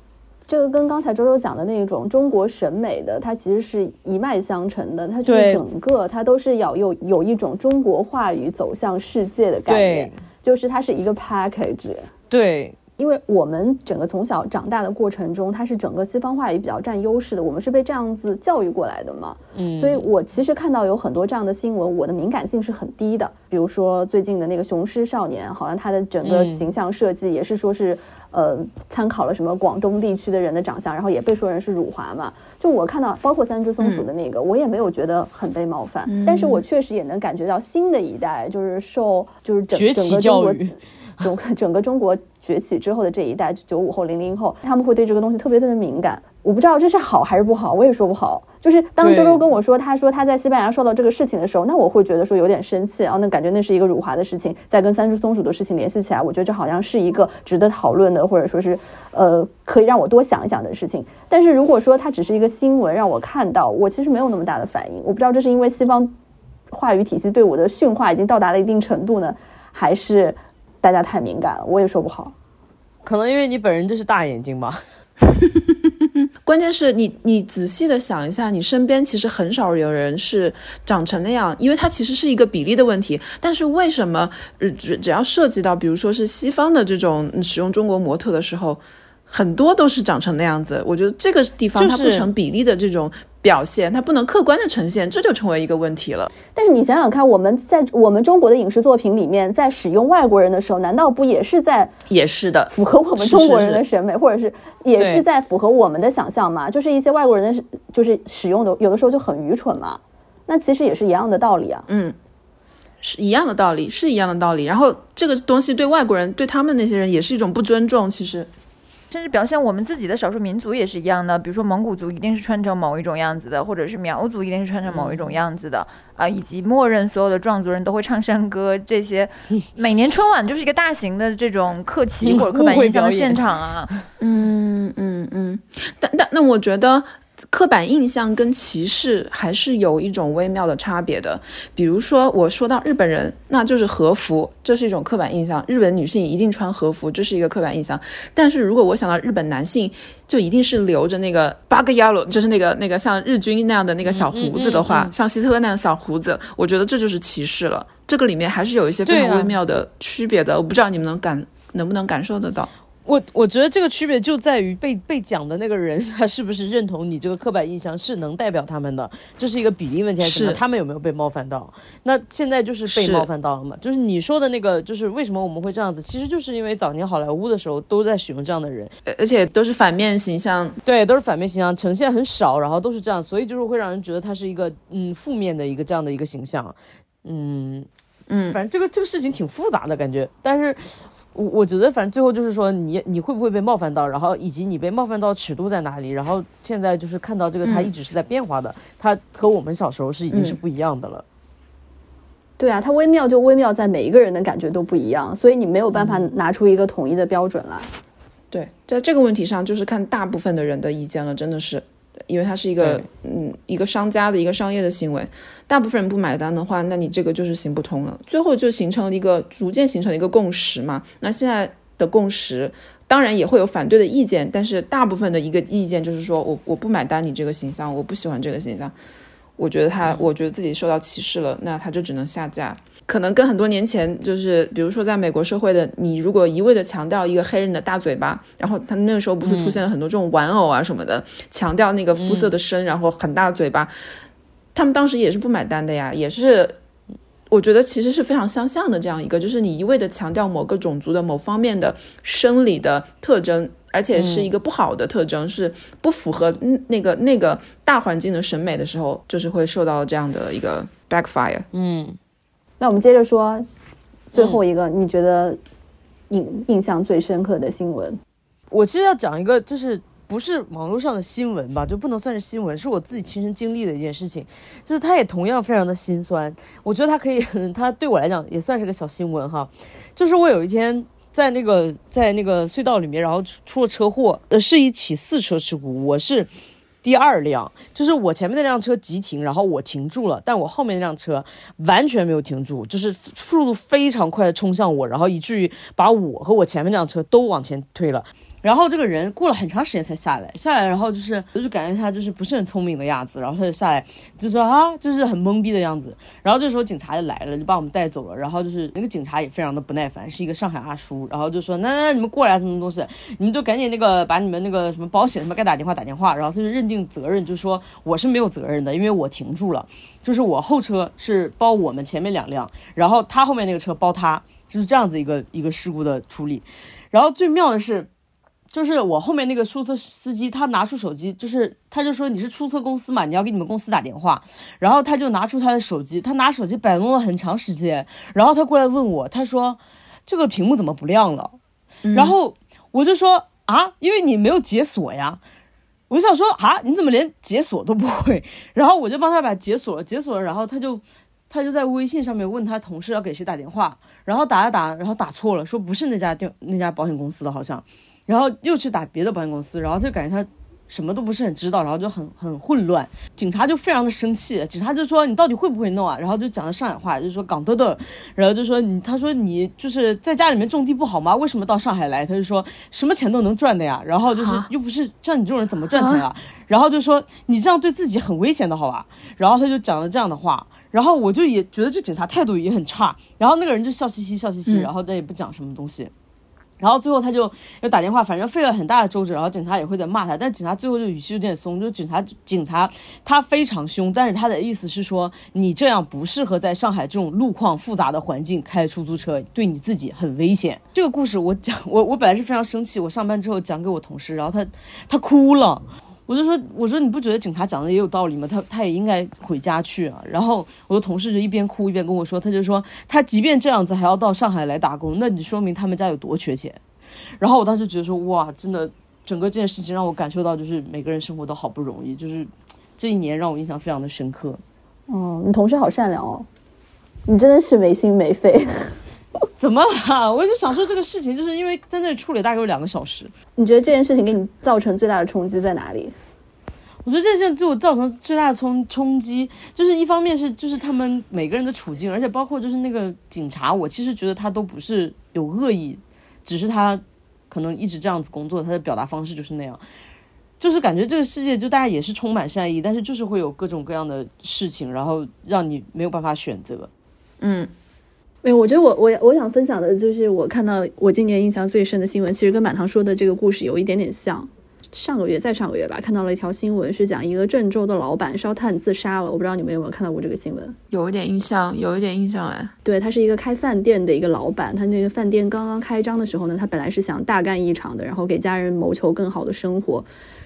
这个跟刚才周周讲的那种中国审美的，它其实是一脉相承的，它就是整个它都是要有有一种中国话语走向世界的概念，就是它是一个 package。对。因为我们整个从小长大的过程中，它是整个西方话语比较占优势的，我们是被这样子教育过来的嘛。嗯，所以我其实看到有很多这样的新闻，我的敏感性是很低的。比如说最近的那个雄狮少年，好像他的整个形象设计也是说是，呃，参考了什么广东地区的人的长相，然后也被说人是辱华嘛。就我看到，包括三只松鼠的那个，我也没有觉得很被冒犯，但是我确实也能感觉到新的一代就是受就是整整个中国。[LAUGHS] 整整个中国崛起之后的这一代，九五后、零零后，他们会对这个东西特别特别敏感。我不知道这是好还是不好，我也说不好。就是当周周跟我说，他说他在西班牙受到这个事情的时候，那我会觉得说有点生气啊，那感觉那是一个辱华的事情。再跟三只松鼠的事情联系起来，我觉得这好像是一个值得讨论的，或者说是呃可以让我多想一想的事情。但是如果说它只是一个新闻让我看到，我其实没有那么大的反应。我不知道这是因为西方话语体系对我的驯化已经到达了一定程度呢，还是？大家太敏感了，我也说不好。可能因为你本人就是大眼睛吧。[LAUGHS] 关键是你，你仔细的想一下，你身边其实很少有人是长成那样，因为它其实是一个比例的问题。但是为什么只只要涉及到，比如说是西方的这种使用中国模特的时候，很多都是长成那样子？我觉得这个地方它不成比例的这种。表现它不能客观的呈现，这就成为一个问题了。但是你想想看，我们在我们中国的影视作品里面，在使用外国人的时候，难道不也是在也是的符合我们中国人的审美，或者是也是在符合我们的想象吗？就是一些外国人的，就是使用的有的时候就很愚蠢嘛。那其实也是一样的道理啊。嗯，是一样的道理，是一样的道理。然后这个东西对外国人，对他们那些人也是一种不尊重。其实。甚至表现我们自己的少数民族也是一样的，比如说蒙古族一定是穿成某一种样子的，或者是苗族一定是穿成某一种样子的啊，以及默认所有的壮族人都会唱山歌，这些 [LAUGHS] 每年春晚就是一个大型的这种刻旗或者刻板印象的现场啊。[LAUGHS] 嗯嗯嗯，但但那我觉得。刻板印象跟歧视还是有一种微妙的差别的。比如说，我说到日本人，那就是和服，这是一种刻板印象。日本女性一定穿和服，这是一个刻板印象。但是如果我想到日本男性，就一定是留着那个八个 yellow，就是那个那个像日军那样的那个小胡子的话，像希特勒那样小胡子，我觉得这就是歧视了。这个里面还是有一些非常微妙的区别的。我不知道你们能感能不能感受得到。我我觉得这个区别就在于被被讲的那个人，他是不是认同你这个刻板印象是能代表他们的，这是一个比例问题还是什么？他们有没有被冒犯到？那现在就是被冒犯到了嘛？就是你说的那个，就是为什么我们会这样子？其实就是因为早年好莱坞的时候都在使用这样的人，而且都是反面形象，对，都是反面形象，呈现很少，然后都是这样，所以就是会让人觉得他是一个嗯负面的一个这样的一个形象，嗯嗯，反正这个这个事情挺复杂的感觉，但是。我我觉得，反正最后就是说，你你会不会被冒犯到，然后以及你被冒犯到尺度在哪里，然后现在就是看到这个，它一直是在变化的，它和我们小时候是已经是不一样的了。对啊，它微妙就微妙在每一个人的感觉都不一样，所以你没有办法拿出一个统一的标准来。对，在这个问题上，就是看大部分的人的意见了，真的是。因为它是一个嗯一个商家的一个商业的行为，大部分人不买单的话，那你这个就是行不通了。最后就形成了一个逐渐形成了一个共识嘛。那现在的共识当然也会有反对的意见，但是大部分的一个意见就是说我我不买单你这个形象，我不喜欢这个形象，我觉得他我觉得自己受到歧视了，那他就只能下架。可能跟很多年前，就是比如说在美国社会的，你如果一味的强调一个黑人的大嘴巴，然后他那个时候不是出现了很多这种玩偶啊什么的，强调那个肤色的深，然后很大嘴巴，他们当时也是不买单的呀，也是，我觉得其实是非常相像的这样一个，就是你一味的强调某个种族的某方面的生理的特征，而且是一个不好的特征，是不符合那个那个大环境的审美的时候，就是会受到这样的一个 backfire，嗯。那我们接着说，最后一个，你觉得印印象最深刻的新闻？我其实要讲一个，就是不是网络上的新闻吧，就不能算是新闻，是我自己亲身经历的一件事情，就是它也同样非常的心酸。我觉得它可以，[LAUGHS] 它对我来讲也算是个小新闻哈。就是我有一天在那个在那个隧道里面，然后出出了车祸，呃，是一起四车事故，我是。第二辆就是我前面那辆车急停，然后我停住了，但我后面那辆车完全没有停住，就是速度非常快的冲向我，然后以至于把我和我前面那辆车都往前推了。然后这个人过了很长时间才下来，下来然后就是就是感觉他就是不是很聪明的样子，然后他就下来就说啊，就是很懵逼的样子。然后这时候警察就来了，就把我们带走了。然后就是那个警察也非常的不耐烦，是一个上海阿叔，然后就说那那你们过来什么东西，你们就赶紧那个把你们那个什么保险什么该打电话打电话。然后他就认定责任，就说我是没有责任的，因为我停住了，就是我后车是包我们前面两辆，然后他后面那个车包他，就是这样子一个一个事故的处理。然后最妙的是。[LAUGHS] 就是我后面那个出租车司机，他拿出手机，就是他就说你是出租车公司嘛，你要给你们公司打电话，然后他就拿出他的手机，他拿手机摆弄了很长时间，然后他过来问我，他说这个屏幕怎么不亮了？然后我就说啊，因为你没有解锁呀，我就想说啊，你怎么连解锁都不会？然后我就帮他把解锁了，解锁了，然后他就他就在微信上面问他同事要给谁打电话，然后打了打，然后打错了，说不是那家电那家保险公司的，好像。然后又去打别的保险公司，然后就感觉他什么都不是很知道，然后就很很混乱。警察就非常的生气，警察就说你到底会不会弄啊？然后就讲的上海话，就说港的的，然后就说你，他说你就是在家里面种地不好吗？为什么到上海来？他就说什么钱都能赚的呀，然后就是又不是像你这种人怎么赚钱啊？然后就说你这样对自己很危险的好吧？然后他就讲了这样的话，然后我就也觉得这警察态度也很差，然后那个人就笑嘻嘻笑嘻嘻，然后他也不讲什么东西。然后最后他就又打电话，反正费了很大的周折，然后警察也会在骂他，但警察最后就语气有点松，就警察警察他非常凶，但是他的意思是说你这样不适合在上海这种路况复杂的环境开出租车，对你自己很危险。这个故事我讲我我本来是非常生气，我上班之后讲给我同事，然后他他哭了。我就说，我说你不觉得警察讲的也有道理吗？他他也应该回家去啊。然后我的同事就一边哭一边跟我说，他就说他即便这样子还要到上海来打工，那你说明他们家有多缺钱。然后我当时觉得说，哇，真的，整个这件事情让我感受到，就是每个人生活都好不容易，就是这一年让我印象非常的深刻。哦，你同事好善良哦，你真的是没心没肺。[LAUGHS] 怎么了？我就想说这个事情，就是因为在那里处理大概有两个小时。你觉得这件事情给你造成最大的冲击在哪里？我觉得这件事对我造成最大的冲冲击，就是一方面是就是他们每个人的处境，而且包括就是那个警察，我其实觉得他都不是有恶意，只是他可能一直这样子工作，他的表达方式就是那样，就是感觉这个世界就大家也是充满善意，但是就是会有各种各样的事情，然后让你没有办法选择。嗯。没有，我觉得我我我想分享的就是我看到我今年印象最深的新闻，其实跟满堂说的这个故事有一点点像。上个月再上个月吧，看到了一条新闻，是讲一个郑州的老板烧炭自杀了。我不知道你们有没有看到过这个新闻？有一点印象，有一点印象哎。对他是一个开饭店的一个老板，他那个饭店刚刚开张的时候呢，他本来是想大干一场的，然后给家人谋求更好的生活。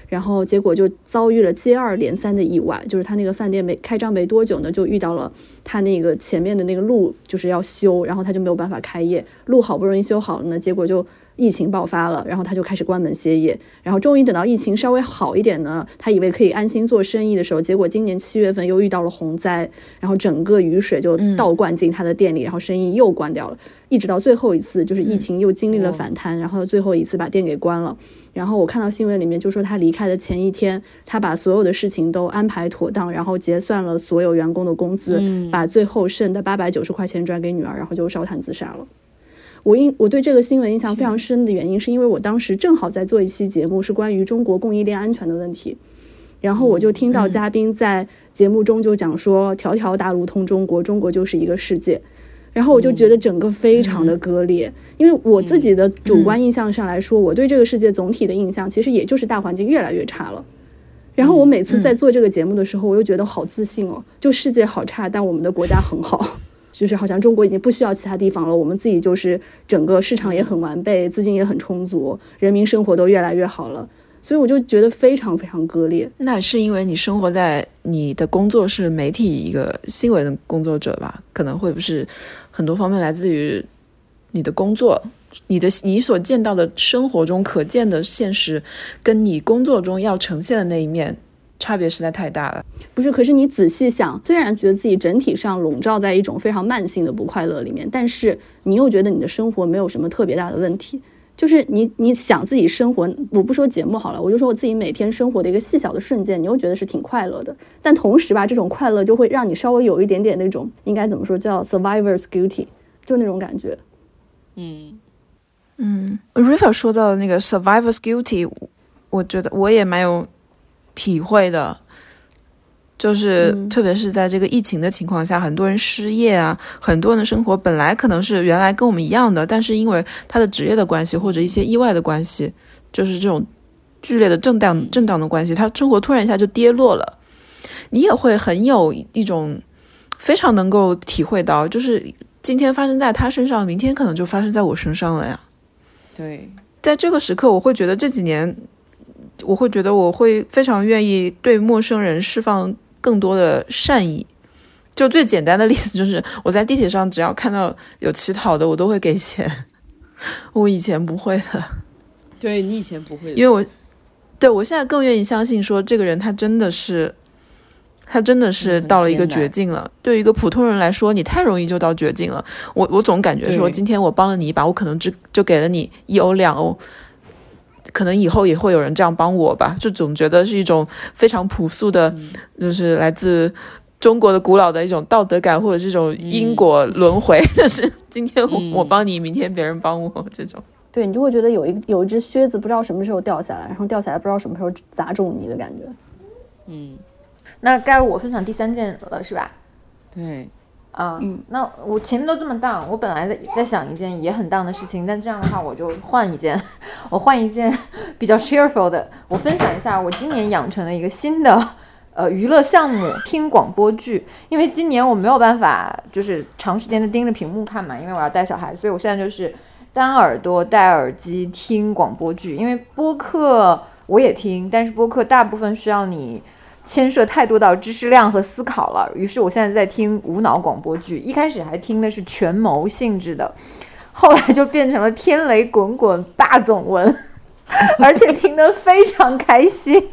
然后结果就遭遇了接二连三的意外，就是他那个饭店没开张没多久呢，就遇到了他那个前面的那个路就是要修，然后他就没有办法开业。路好不容易修好了呢，结果就疫情爆发了，然后他就开始关门歇业。然后终于等到疫情稍微好一点呢，他以为可以安心做生意的时候，结果今年七月份又遇到了洪灾，然后整个雨水就倒灌进他的店里，然后生意又关掉了。一直到最后一次，就是疫情又经历了反弹，然后最后一次把店给关了。然后我看到新闻里面就说，他离开的前一天，他把所有的事情都安排妥当，然后结算了所有员工的工资，把最后剩的八百九十块钱转给女儿，然后就烧炭自杀了。我印我对这个新闻印象非常深的原因，是因为我当时正好在做一期节目，是关于中国供应链安全的问题，然后我就听到嘉宾在节目中就讲说，条条大路通中国，中国就是一个世界。然后我就觉得整个非常的割裂，因为我自己的主观印象上来说，我对这个世界总体的印象其实也就是大环境越来越差了。然后我每次在做这个节目的时候，我又觉得好自信哦，就世界好差，但我们的国家很好，就是好像中国已经不需要其他地方了，我们自己就是整个市场也很完备，资金也很充足，人民生活都越来越好了。所以我就觉得非常非常割裂。那是因为你生活在你的工作是媒体一个新闻工作者吧？可能会不是很多方面来自于你的工作，你的你所见到的生活中可见的现实，跟你工作中要呈现的那一面，差别实在太大了。不是，可是你仔细想，虽然觉得自己整体上笼罩在一种非常慢性的不快乐里面，但是你又觉得你的生活没有什么特别大的问题。就是你你想自己生活，我不说节目好了，我就说我自己每天生活的一个细小的瞬间，你又觉得是挺快乐的。但同时吧，这种快乐就会让你稍微有一点点那种应该怎么说叫 survivor's guilty，就那种感觉。嗯嗯，River 说到那个 survivor's guilty，我觉得我也蛮有体会的。就是特别是在这个疫情的情况下，很多人失业啊，很多人的生活本来可能是原来跟我们一样的，但是因为他的职业的关系或者一些意外的关系，就是这种剧烈的震荡震荡的关系，他生活突然一下就跌落了。你也会很有一种非常能够体会到，就是今天发生在他身上，明天可能就发生在我身上了呀。对，在这个时刻，我会觉得这几年，我会觉得我会非常愿意对陌生人释放。更多的善意，就最简单的例子就是，我在地铁上只要看到有乞讨的，我都会给钱。[LAUGHS] 我以前不会的，对你以前不会，因为我对我现在更愿意相信，说这个人他真的是，他真的是到了一个绝境了。对于一个普通人来说，你太容易就到绝境了。我我总感觉说，今天我帮了你一把，我可能只就给了你一欧两欧。可能以后也会有人这样帮我吧，就总觉得是一种非常朴素的，就是来自中国的古老的一种道德感，或者是一种因果轮回。就是今天我帮你，明天别人帮我这种。对你就会觉得有一有一只靴子不知道什么时候掉下来，然后掉下来不知道什么时候砸中你的感觉。嗯，那该我分享第三件了，是吧？对。啊，那我前面都这么荡，我本来在在想一件也很荡的事情，但这样的话我就换一件，[LAUGHS] 我换一件比较 cheerful 的，我分享一下我今年养成了一个新的呃娱乐项目，听广播剧。因为今年我没有办法就是长时间的盯着屏幕看嘛，因为我要带小孩，所以我现在就是单耳朵戴耳机听广播剧。因为播客我也听，但是播客大部分需要你。牵涉太多到知识量和思考了，于是我现在在听无脑广播剧。一开始还听的是权谋性质的，后来就变成了天雷滚滚霸总文，[LAUGHS] 而且听得非常开心。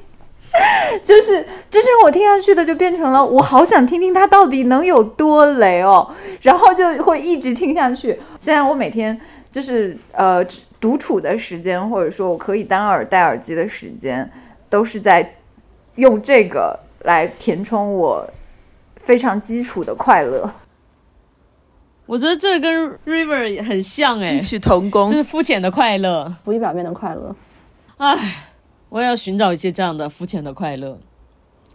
就是就是我听下去的就变成了我好想听听他到底能有多雷哦，然后就会一直听下去。现在我每天就是呃独处的时间，或者说我可以单耳戴耳机的时间，都是在。用这个来填充我非常基础的快乐，我觉得这跟 River 很像哎，异曲同工，就是肤浅的快乐，浮于表面的快乐。唉，我也要寻找一些这样的肤浅的快乐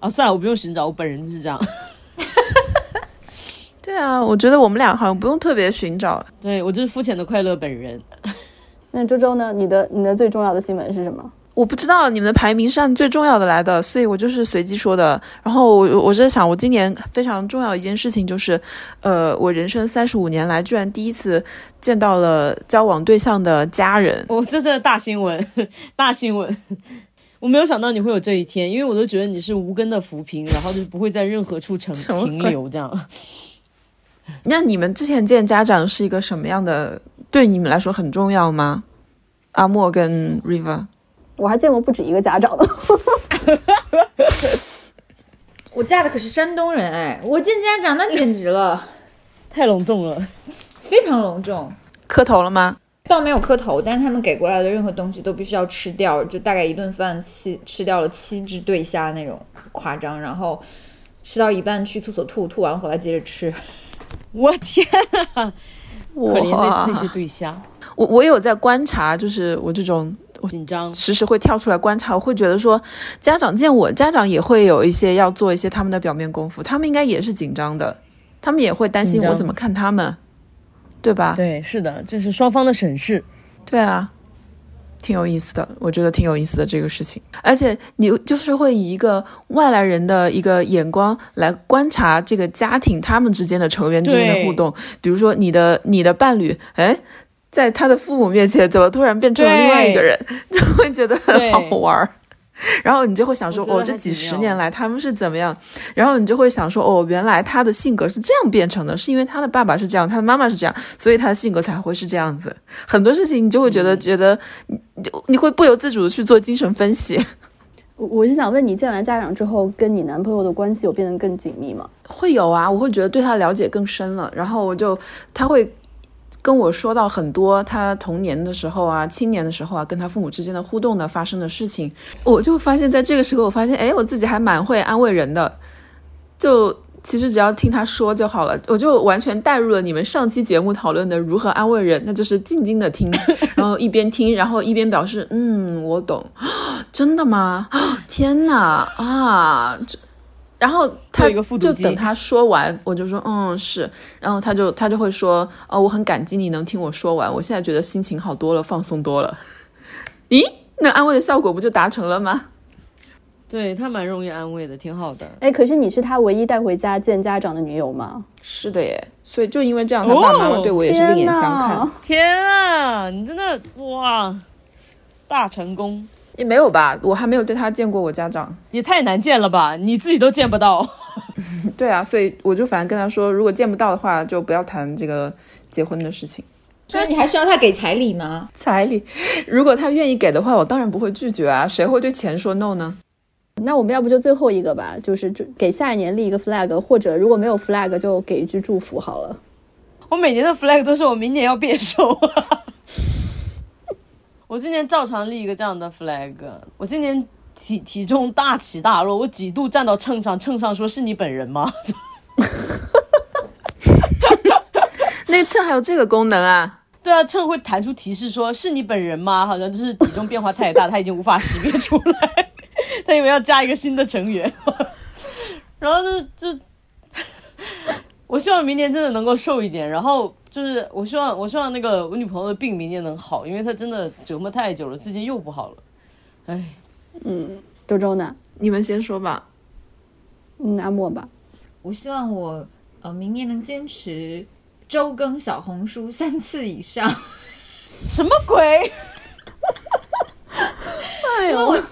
啊！算了，我不用寻找，我本人就是这样。[LAUGHS] 对啊，我觉得我们俩好像不用特别寻找，对我就是肤浅的快乐本人。[LAUGHS] 那周周呢？你的你的最重要的新闻是什么？我不知道你们的排名是按最重要的来的，所以我就是随机说的。然后我我在想，我今年非常重要一件事情就是，呃，我人生三十五年来居然第一次见到了交往对象的家人。哦，这真的大新闻，[LAUGHS] 大新闻！[LAUGHS] 我没有想到你会有这一天，因为我都觉得你是无根的浮萍，然后就不会在任何处成 [LAUGHS] 停留这样。那你们之前见家长是一个什么样的？对你们来说很重要吗？阿莫跟 River。我还见过不止一个家长的，[LAUGHS] 我嫁的可是山东人哎，我见家长那简直了，[LAUGHS] 太隆重了，非常隆重。磕头了吗？倒没有磕头，但是他们给过来的任何东西都必须要吃掉，就大概一顿饭七吃掉了七只对虾那种夸张，然后吃到一半去厕所吐，吐完了回来接着吃。[LAUGHS] 我天啊，可怜那那些对虾。我我有在观察，就是我这种。紧张，时时会跳出来观察，我会觉得说，家长见我，家长也会有一些要做一些他们的表面功夫，他们应该也是紧张的，他们也会担心我怎么看他们，对吧？对，是的，这是双方的审视，对啊，挺有意思的，我觉得挺有意思的这个事情，而且你就是会以一个外来人的一个眼光来观察这个家庭他们之间的成员之间的互动，比如说你的你的伴侣，哎。在他的父母面前，怎么突然变成了另外一个人？[LAUGHS] 就会觉得很好玩儿。然后你就会想说，哦，这几十年来他们是怎么样？然后你就会想说，哦，原来他的性格是这样变成的，是因为他的爸爸是这样，他的妈妈是这样，所以他的性格才会是这样子。很多事情你就会觉得，觉得你就你会不由自主的去做精神分析。我我是想问你，见完家长之后，跟你男朋友的关系有变得更紧密吗？会有啊，我会觉得对他了解更深了，然后我就他会跟我说到很多他童年的时候啊、青年的时候啊，跟他父母之间的互动的发生的事情，我就发现在这个时候，我发现哎，我自己还蛮会安慰人的，就。其实只要听他说就好了，我就完全带入了你们上期节目讨论的如何安慰人，那就是静静的听，[LAUGHS] 然后一边听，然后一边表示嗯，我懂，[GASPS] 真的吗？[GASPS] 天哪啊！这然后他就等他说完，我就说嗯是，然后他就他就会说哦，我很感激你能听我说完，我现在觉得心情好多了，放松多了。[LAUGHS] 咦，那安慰的效果不就达成了吗？对他蛮容易安慰的，挺好的。哎，可是你是他唯一带回家见家长的女友吗？是的耶，所以就因为这样，他爸爸妈妈对我也是另眼相看。天啊，你真的哇，大成功！也没有吧，我还没有对他见过我家长。也太难见了吧，你自己都见不到。[LAUGHS] 对啊，所以我就反正跟他说，如果见不到的话，就不要谈这个结婚的事情。所以你还需要他给彩礼吗？彩礼，如果他愿意给的话，我当然不会拒绝啊，谁会对钱说 no 呢？那我们要不就最后一个吧，就是就给下一年立一个 flag，或者如果没有 flag 就给一句祝福好了。我每年的 flag 都是我明年要变瘦。[LAUGHS] 我今年照常立一个这样的 flag。我今年体体重大起大落，我几度站到秤上，秤上说是你本人吗？[LAUGHS] 那秤还有这个功能啊？对啊，秤会弹出提示说是你本人吗？好像就是体重变化太大，他已经无法识别出来，他以为要加一个新的成员。[LAUGHS] 然后就就，[LAUGHS] 我希望明年真的能够瘦一点。然后就是我希望我希望那个我女朋友的病明年能好，因为她真的折磨太久了，最近又不好了。哎，周周呢？你们先说吧。嗯，阿莫吧。我希望我呃明年能坚持周更小红书三次以上。[LAUGHS] 什么鬼？[LAUGHS] 哎呦，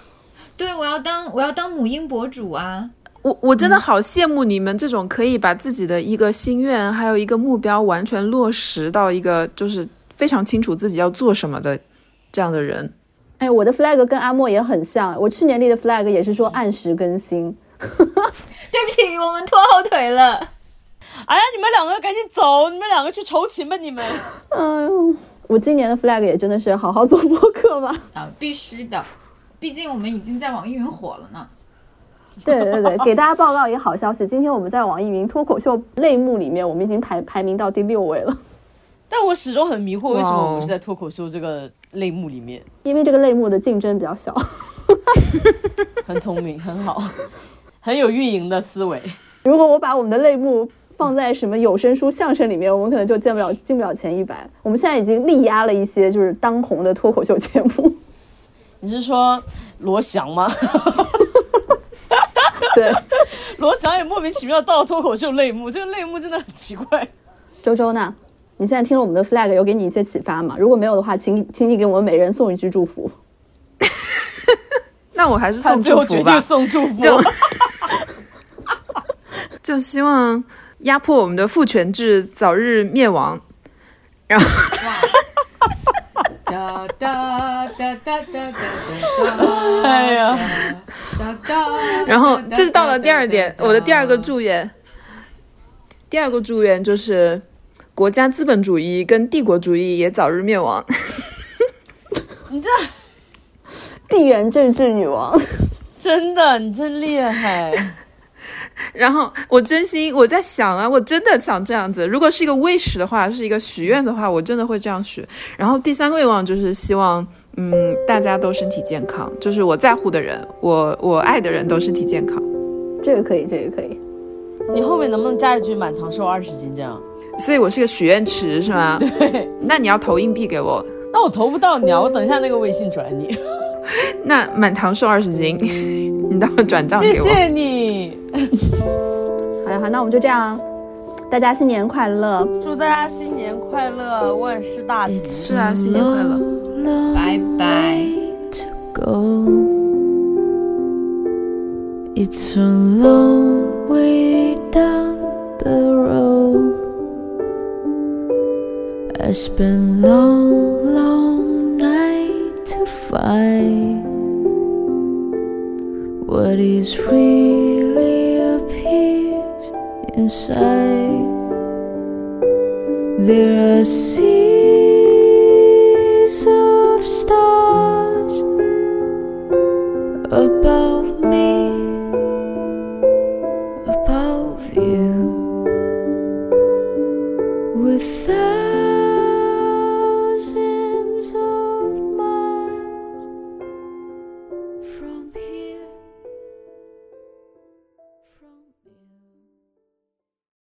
对，我要当我要当母婴博主啊！我我真的好羡慕你们这种可以把自己的一个心愿还有一个目标完全落实到一个就是非常清楚自己要做什么的这样的人。哎，我的 flag 跟阿莫也很像，我去年立的 flag 也是说按时更新。[LAUGHS] 对不起，我们拖后腿了。哎呀，你们两个赶紧走，你们两个去筹勤吧，你们。哎呦，我今年的 flag 也真的是好好做播客吧。啊，必须的，毕竟我们已经在网易云火了呢。[LAUGHS] 对对对，给大家报告一个好消息，今天我们在网易云脱口秀类目里面，我们已经排排名到第六位了。但我始终很迷惑，为什么我们是在脱口秀这个类目里面？因为这个类目的竞争比较小。[LAUGHS] 很聪明，很好，很有运营的思维。如果我把我们的类目放在什么有声书、相声里面，我们可能就进不了进不了前一百。我们现在已经力压了一些就是当红的脱口秀节目。[LAUGHS] 你是说罗翔吗？对，[LAUGHS] 罗翔也莫名其妙到了脱口秀类目，[LAUGHS] 这个类目真的很奇怪。周周呢？你现在听了我们的 flag，有给你一些启发吗？如果没有的话，请请你给我们每人送一句祝福。[LAUGHS] 那我还是送祝福吧最后决定，送祝福。就就希望压迫我们的父权制早日灭亡。然后哒哒哒哒哒哒哒。哎呀，哒哒。然后这是到了第二点，我的第二个祝愿。第二个祝愿就是国家资本主义跟帝国主义也早日灭亡。[LAUGHS] 你这地缘政治女王，真的，你真厉害。然后我真心我在想啊，我真的想这样子。如果是一个 wish 的话，是一个许愿的话，我真的会这样许。然后第三个愿望就是希望，嗯，大家都身体健康，就是我在乎的人，我我爱的人都身体健康。这个可以，这个可以。你后面能不能加一句满堂瘦二十斤这样？[LAUGHS] 所以我是个许愿池，是吗？对，那你要投硬币给我，那我投不到你啊，我等一下那个微信转你。[LAUGHS] 那满堂瘦二十斤，[LAUGHS] 你待会转账给我。谢谢你，好呀，好，那我们就这样，大家新年快乐！祝大家新年快乐，万事大吉。是啊，新年快乐。拜拜。to go. It's a long way down the road. I spent long, long night to find What is really a peace inside? There are seas of stars above.